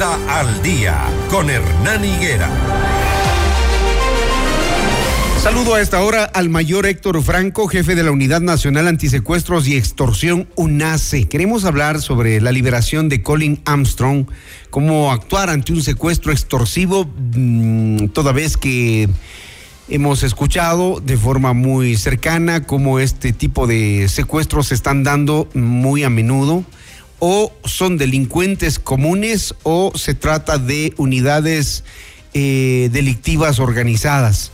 Al día con Hernán Higuera. Saludo a esta hora al mayor Héctor Franco, jefe de la Unidad Nacional Antisecuestros y Extorsión UNACE. Queremos hablar sobre la liberación de Colin Armstrong, cómo actuar ante un secuestro extorsivo, mmm, toda vez que hemos escuchado de forma muy cercana cómo este tipo de secuestros se están dando muy a menudo o son delincuentes comunes o se trata de unidades eh, delictivas organizadas.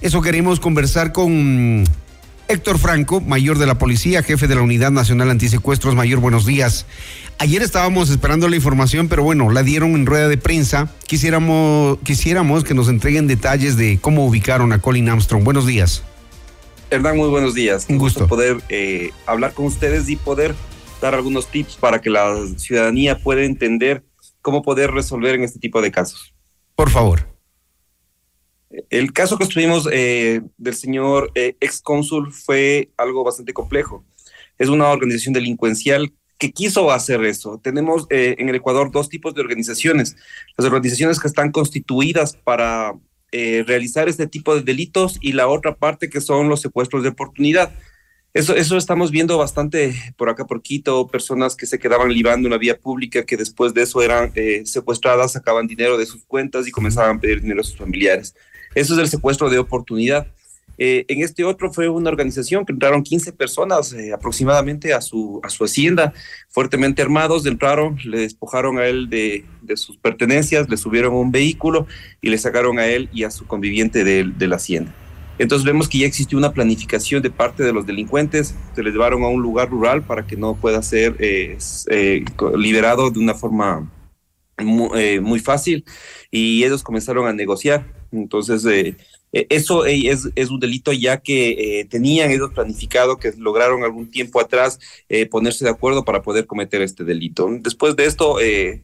Eso queremos conversar con Héctor Franco, mayor de la policía, jefe de la Unidad Nacional Antisecuestros. Mayor, buenos días. Ayer estábamos esperando la información, pero bueno, la dieron en rueda de prensa. Quisiéramos, quisiéramos que nos entreguen detalles de cómo ubicaron a Colin Armstrong. Buenos días. Hernán, muy buenos días. Un gusto. gusto poder eh, hablar con ustedes y poder dar algunos tips para que la ciudadanía pueda entender cómo poder resolver en este tipo de casos. Por favor. El caso que estuvimos eh, del señor eh, ex cónsul fue algo bastante complejo. Es una organización delincuencial que quiso hacer eso. Tenemos eh, en el Ecuador dos tipos de organizaciones. Las organizaciones que están constituidas para eh, realizar este tipo de delitos y la otra parte que son los secuestros de oportunidad. Eso, eso estamos viendo bastante por acá por Quito, personas que se quedaban libando en la vía pública, que después de eso eran eh, secuestradas, sacaban dinero de sus cuentas y comenzaban a pedir dinero a sus familiares. Eso es el secuestro de oportunidad. Eh, en este otro fue una organización que entraron 15 personas eh, aproximadamente a su, a su hacienda, fuertemente armados, entraron, le despojaron a él de, de, sus pertenencias, le subieron a un vehículo y le sacaron a él y a su conviviente de, de la hacienda. Entonces vemos que ya existió una planificación de parte de los delincuentes, se les llevaron a un lugar rural para que no pueda ser eh, eh, liberado de una forma muy, eh, muy, fácil y ellos comenzaron a negociar. Entonces eh, eso es, un delito ya que tenían ellos planificado, que lograron algún tiempo atrás ponerse de acuerdo para poder cometer este delito. Después de esto,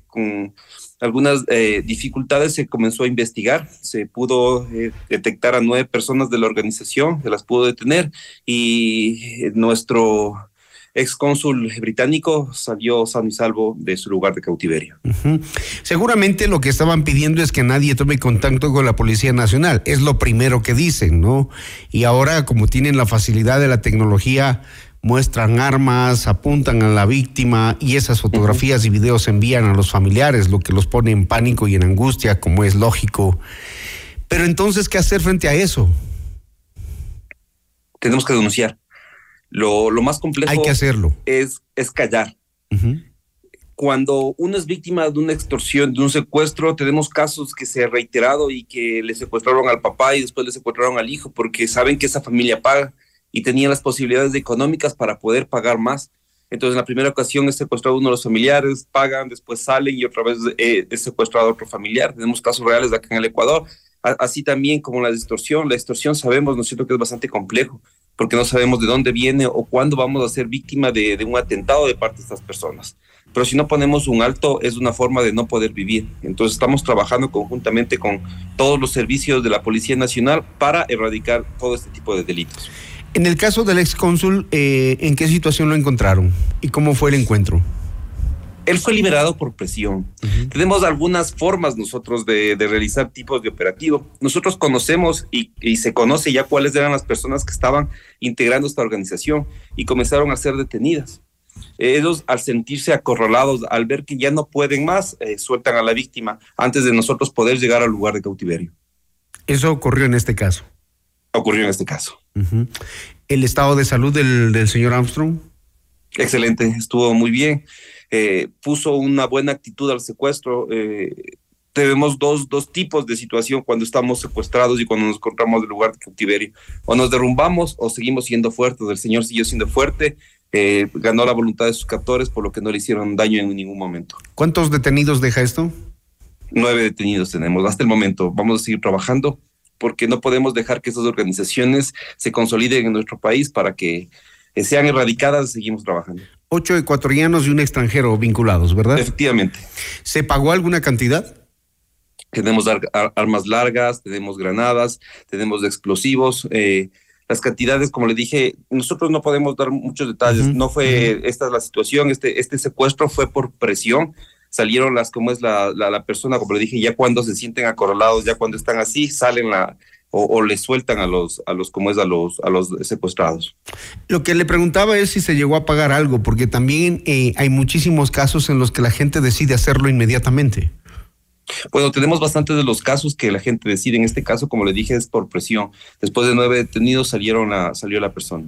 con algunas eh, dificultades se comenzó a investigar, se pudo eh, detectar a nueve personas de la organización, se las pudo detener y nuestro ex cónsul británico salió sano y salvo de su lugar de cautiverio. Uh -huh. Seguramente lo que estaban pidiendo es que nadie tome contacto con la Policía Nacional, es lo primero que dicen, ¿no? Y ahora como tienen la facilidad de la tecnología, muestran armas, apuntan a la víctima y esas fotografías uh -huh. y videos se envían a los familiares, lo que los pone en pánico y en angustia, como es lógico. Pero entonces, ¿qué hacer frente a eso? Tenemos que denunciar. Lo, lo más complejo Hay que hacerlo. Es, es callar. Uh -huh. Cuando uno es víctima de una extorsión, de un secuestro, tenemos casos que se ha reiterado y que le secuestraron al papá y después le secuestraron al hijo porque saben que esa familia paga y tenían las posibilidades económicas para poder pagar más. Entonces, en la primera ocasión es secuestrado uno de los familiares, pagan, después salen y otra vez eh, es secuestrado otro familiar. Tenemos casos reales de acá en el Ecuador. A así también como la extorsión. La extorsión sabemos, ¿no es cierto?, que es bastante complejo, porque no sabemos de dónde viene o cuándo vamos a ser víctima de, un atentado de parte de estas personas. Pero si no ponemos un alto, es una forma de no poder vivir. Entonces, estamos trabajando conjuntamente con todos los servicios de la Policía Nacional para erradicar todo este tipo de delitos. En el caso del ex cónsul, eh, ¿en qué situación lo encontraron y cómo fue el encuentro? Él fue liberado por presión. Uh -huh. Tenemos algunas formas nosotros de, de, realizar tipos de operativo. Nosotros conocemos y, y, se conoce ya cuáles eran las personas que estaban integrando esta organización y comenzaron a ser detenidas. Ellos, al sentirse acorralados, al ver que ya no pueden más, eh, sueltan a la víctima antes de nosotros poder llegar al lugar de cautiverio. Eso ocurrió en este caso. Ocurrió en este caso. Uh -huh. ¿El estado de salud del, del, señor Armstrong? Excelente, estuvo muy bien. Eh, puso una buena actitud al secuestro. Eh, tenemos dos, dos tipos de situación cuando estamos secuestrados y cuando nos encontramos en el lugar de cautiverio. O nos derrumbamos o seguimos siendo fuertes. El señor siguió siendo fuerte, eh, ganó la voluntad de sus captores, por lo que no le hicieron daño en ningún momento. ¿Cuántos detenidos deja esto? Nueve detenidos tenemos hasta el momento. Vamos a seguir trabajando porque no podemos dejar que esas organizaciones se consoliden en nuestro país para que sean erradicadas, seguimos trabajando. Ocho ecuatorianos y un extranjero vinculados, ¿verdad? Efectivamente. ¿Se pagó alguna cantidad? Tenemos ar ar armas largas, tenemos granadas, tenemos explosivos. Eh, las cantidades, como le dije, nosotros no podemos dar muchos detalles. Uh -huh. No fue uh -huh. esta es la situación. Este, este secuestro fue por presión salieron las, como es la, la, persona, como le dije, ya cuando se sienten acorralados, ya cuando están así, salen la, o, les sueltan a los, a los, como es, a los, a los secuestrados. Lo que le preguntaba es si se llegó a pagar algo, porque también eh, hay muchísimos casos en los que la gente decide hacerlo inmediatamente. Bueno, tenemos bastantes de los casos que la gente decide. En este caso, como le dije, es por presión. Después de nueve detenidos salieron a, salió la persona.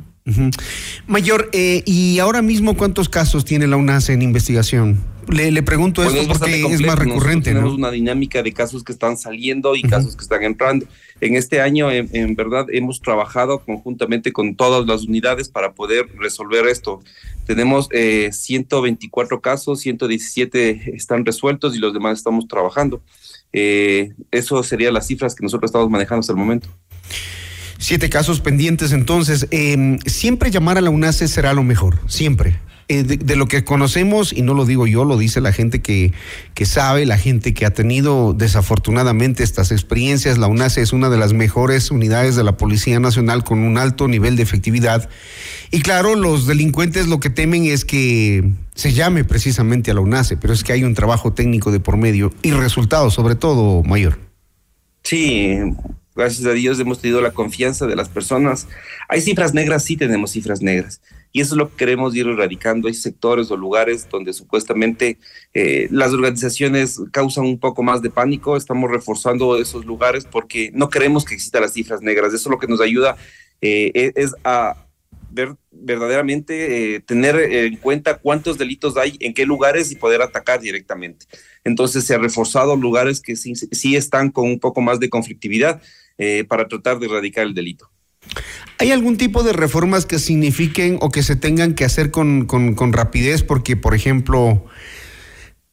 Mayor, eh, ¿y ahora mismo cuántos casos tiene la UNAS en investigación? Le, pregunto esto porque es más recurrente. tenemos una dinámica de casos que están saliendo y casos que están entrando. En este año, en, verdad, hemos trabajado conjuntamente con todas las unidades para poder resolver esto. Tenemos 124 eh, casos, 117 están resueltos y los demás estamos trabajando. Eh, eso serían las cifras que nosotros estamos manejando hasta el momento. Siete casos pendientes, entonces, em, siempre llamar a la UNACE será lo mejor, siempre. Eh, de, lo que conocemos, y no lo digo yo, lo dice la gente que, que sabe, la gente que ha tenido desafortunadamente estas experiencias, la UNACE es una de las mejores unidades de la Policía Nacional con un alto nivel de efectividad. Y claro, los delincuentes lo que temen es que se llame precisamente a la UNACE, pero es que hay un trabajo técnico de por medio y resultados, sobre todo, mayor. Sí, gracias a Dios hemos tenido la confianza de las personas. Hay cifras negras, sí tenemos cifras negras. Y eso es lo que queremos ir erradicando. Hay sectores o lugares donde supuestamente eh, las organizaciones causan un poco más de pánico. Estamos reforzando esos lugares porque no queremos que existan las cifras negras. Eso lo que nos ayuda eh, e-, es a ver verdaderamente eh, tener en cuenta cuántos delitos hay, en qué lugares y poder atacar directamente. Entonces se ha reforzado lugares que sí, sí están con un poco más de conflictividad para tratar de erradicar el delito. ¿Hay algún tipo de reformas que signifiquen o que se tengan que hacer con, rapidez? Porque, por ejemplo,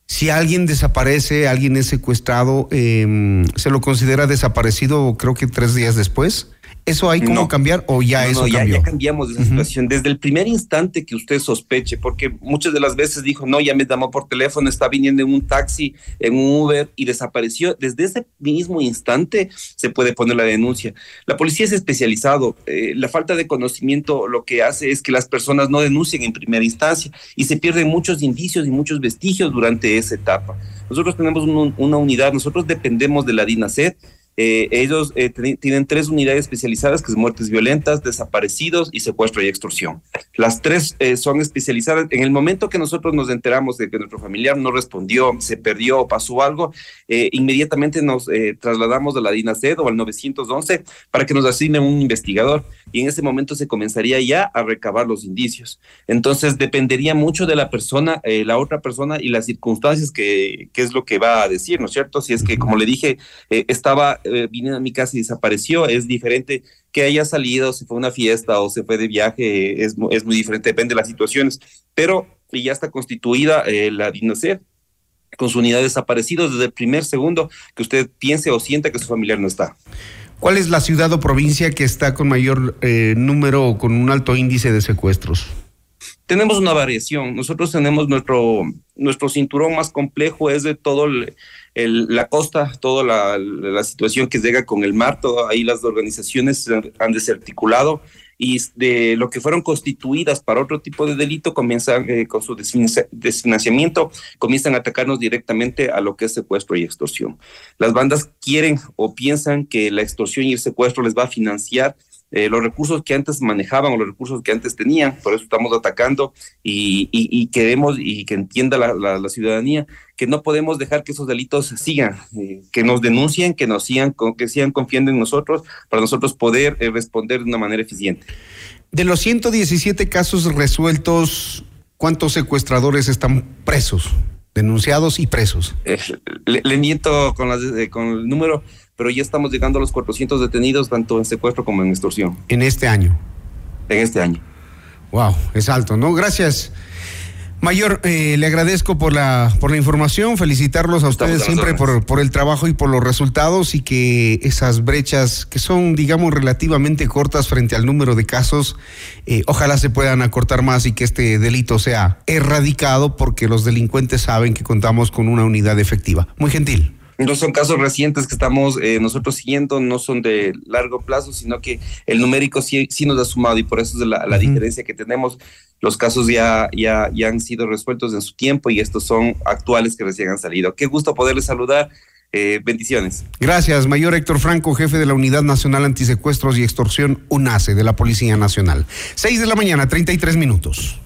si alguien desaparece, alguien es secuestrado, em, ¿se lo considera desaparecido creo que tres días después? ¿Eso hay cómo cambiar o ya eso ya, cambió? Ya cambiamos de esa situación. Desde el primer instante que usted sospeche, porque muchas de las veces dijo, no, ya me llamó por teléfono, está viniendo en un taxi, en un Uber y desapareció. Desde ese mismo instante se puede poner la denuncia. La policía es especializado. Eh, la falta de conocimiento lo que hace es que las personas no denuncien en primera instancia y se pierden muchos indicios y muchos vestigios durante esa etapa. Nosotros tenemos una unidad, nosotros dependemos de la DINASED eh, ellos eh, tienen tres unidades especializadas, que es muertes violentas, desaparecidos y secuestro y extorsión. Las tres eh, son especializadas. En el momento que nosotros nos enteramos de que nuestro familiar no respondió, se perdió pasó algo, inmediatamente nos trasladamos a la DINASED o al 911 para que nos asignen un investigador y en ese momento se comenzaría ya a recabar los indicios. Entonces dependería mucho de la persona, la otra persona y las circunstancias que, que, es lo que va a decir, ¿no es cierto? Si es que, como le dije, estaba eh, a mi casa y desapareció, es diferente que haya salido, se fue a una fiesta o se fue de viaje, es, es muy diferente, depende de las situaciones, pero ya está constituida eh, la DINASED con su unidad desaparecidos desde el primer segundo que usted piense o sienta que su familiar no está. ¿Cuál es la ciudad o provincia que está con mayor eh, número o con un alto índice de secuestros? Tenemos una variación. Nosotros tenemos nuestro, nuestro cinturón más complejo, es de todo el, la costa, toda la, situación que llega con el mar, todo, ahí las organizaciones han desarticulado y de lo que fueron constituidas para otro tipo de delito comienzan eh, con su desfinanciamiento, comienzan a atacarnos directamente a lo que es secuestro y extorsión. Las bandas quieren o piensan que la extorsión y el secuestro les va a financiar eh, los recursos que antes manejaban o los recursos que antes tenían, por eso estamos atacando y, queremos y que entienda la, ciudadanía que no podemos dejar que esos delitos sigan, eh, que nos denuncien, que nos sigan, que sigan confiando en nosotros para nosotros poder eh, responder de una manera eficiente. De los 117 casos resueltos, ¿cuántos secuestradores están presos, denunciados y presos? le, miento con, con el número, pero ya estamos llegando a los 400 detenidos, tanto en secuestro como en extorsión. En este año. En este año. Wow, es alto, ¿no? Gracias. Mayor, eh, le agradezco por la, por la información, felicitarlos a ustedes siempre por, por el trabajo y por los resultados y que esas brechas que son, digamos, relativamente cortas frente al número de casos, eh, ojalá se puedan acortar más y que este delito sea erradicado porque los delincuentes saben que contamos con una unidad efectiva. Muy gentil. No son casos recientes que estamos eh, nosotros siguiendo, no son de largo plazo, sino que el numérico sí, sí nos ha sumado y por eso es la, la diferencia que tenemos. Los casos ya, ya, ya han sido resueltos en su tiempo y estos son actuales que recién han salido. Qué gusto poderles saludar. Eh, bendiciones. Gracias, Mayor Héctor Franco, jefe de la Unidad Nacional Antisecuestros y Extorsión UNACE de la Policía Nacional. Seis de la mañana, 33 minutos.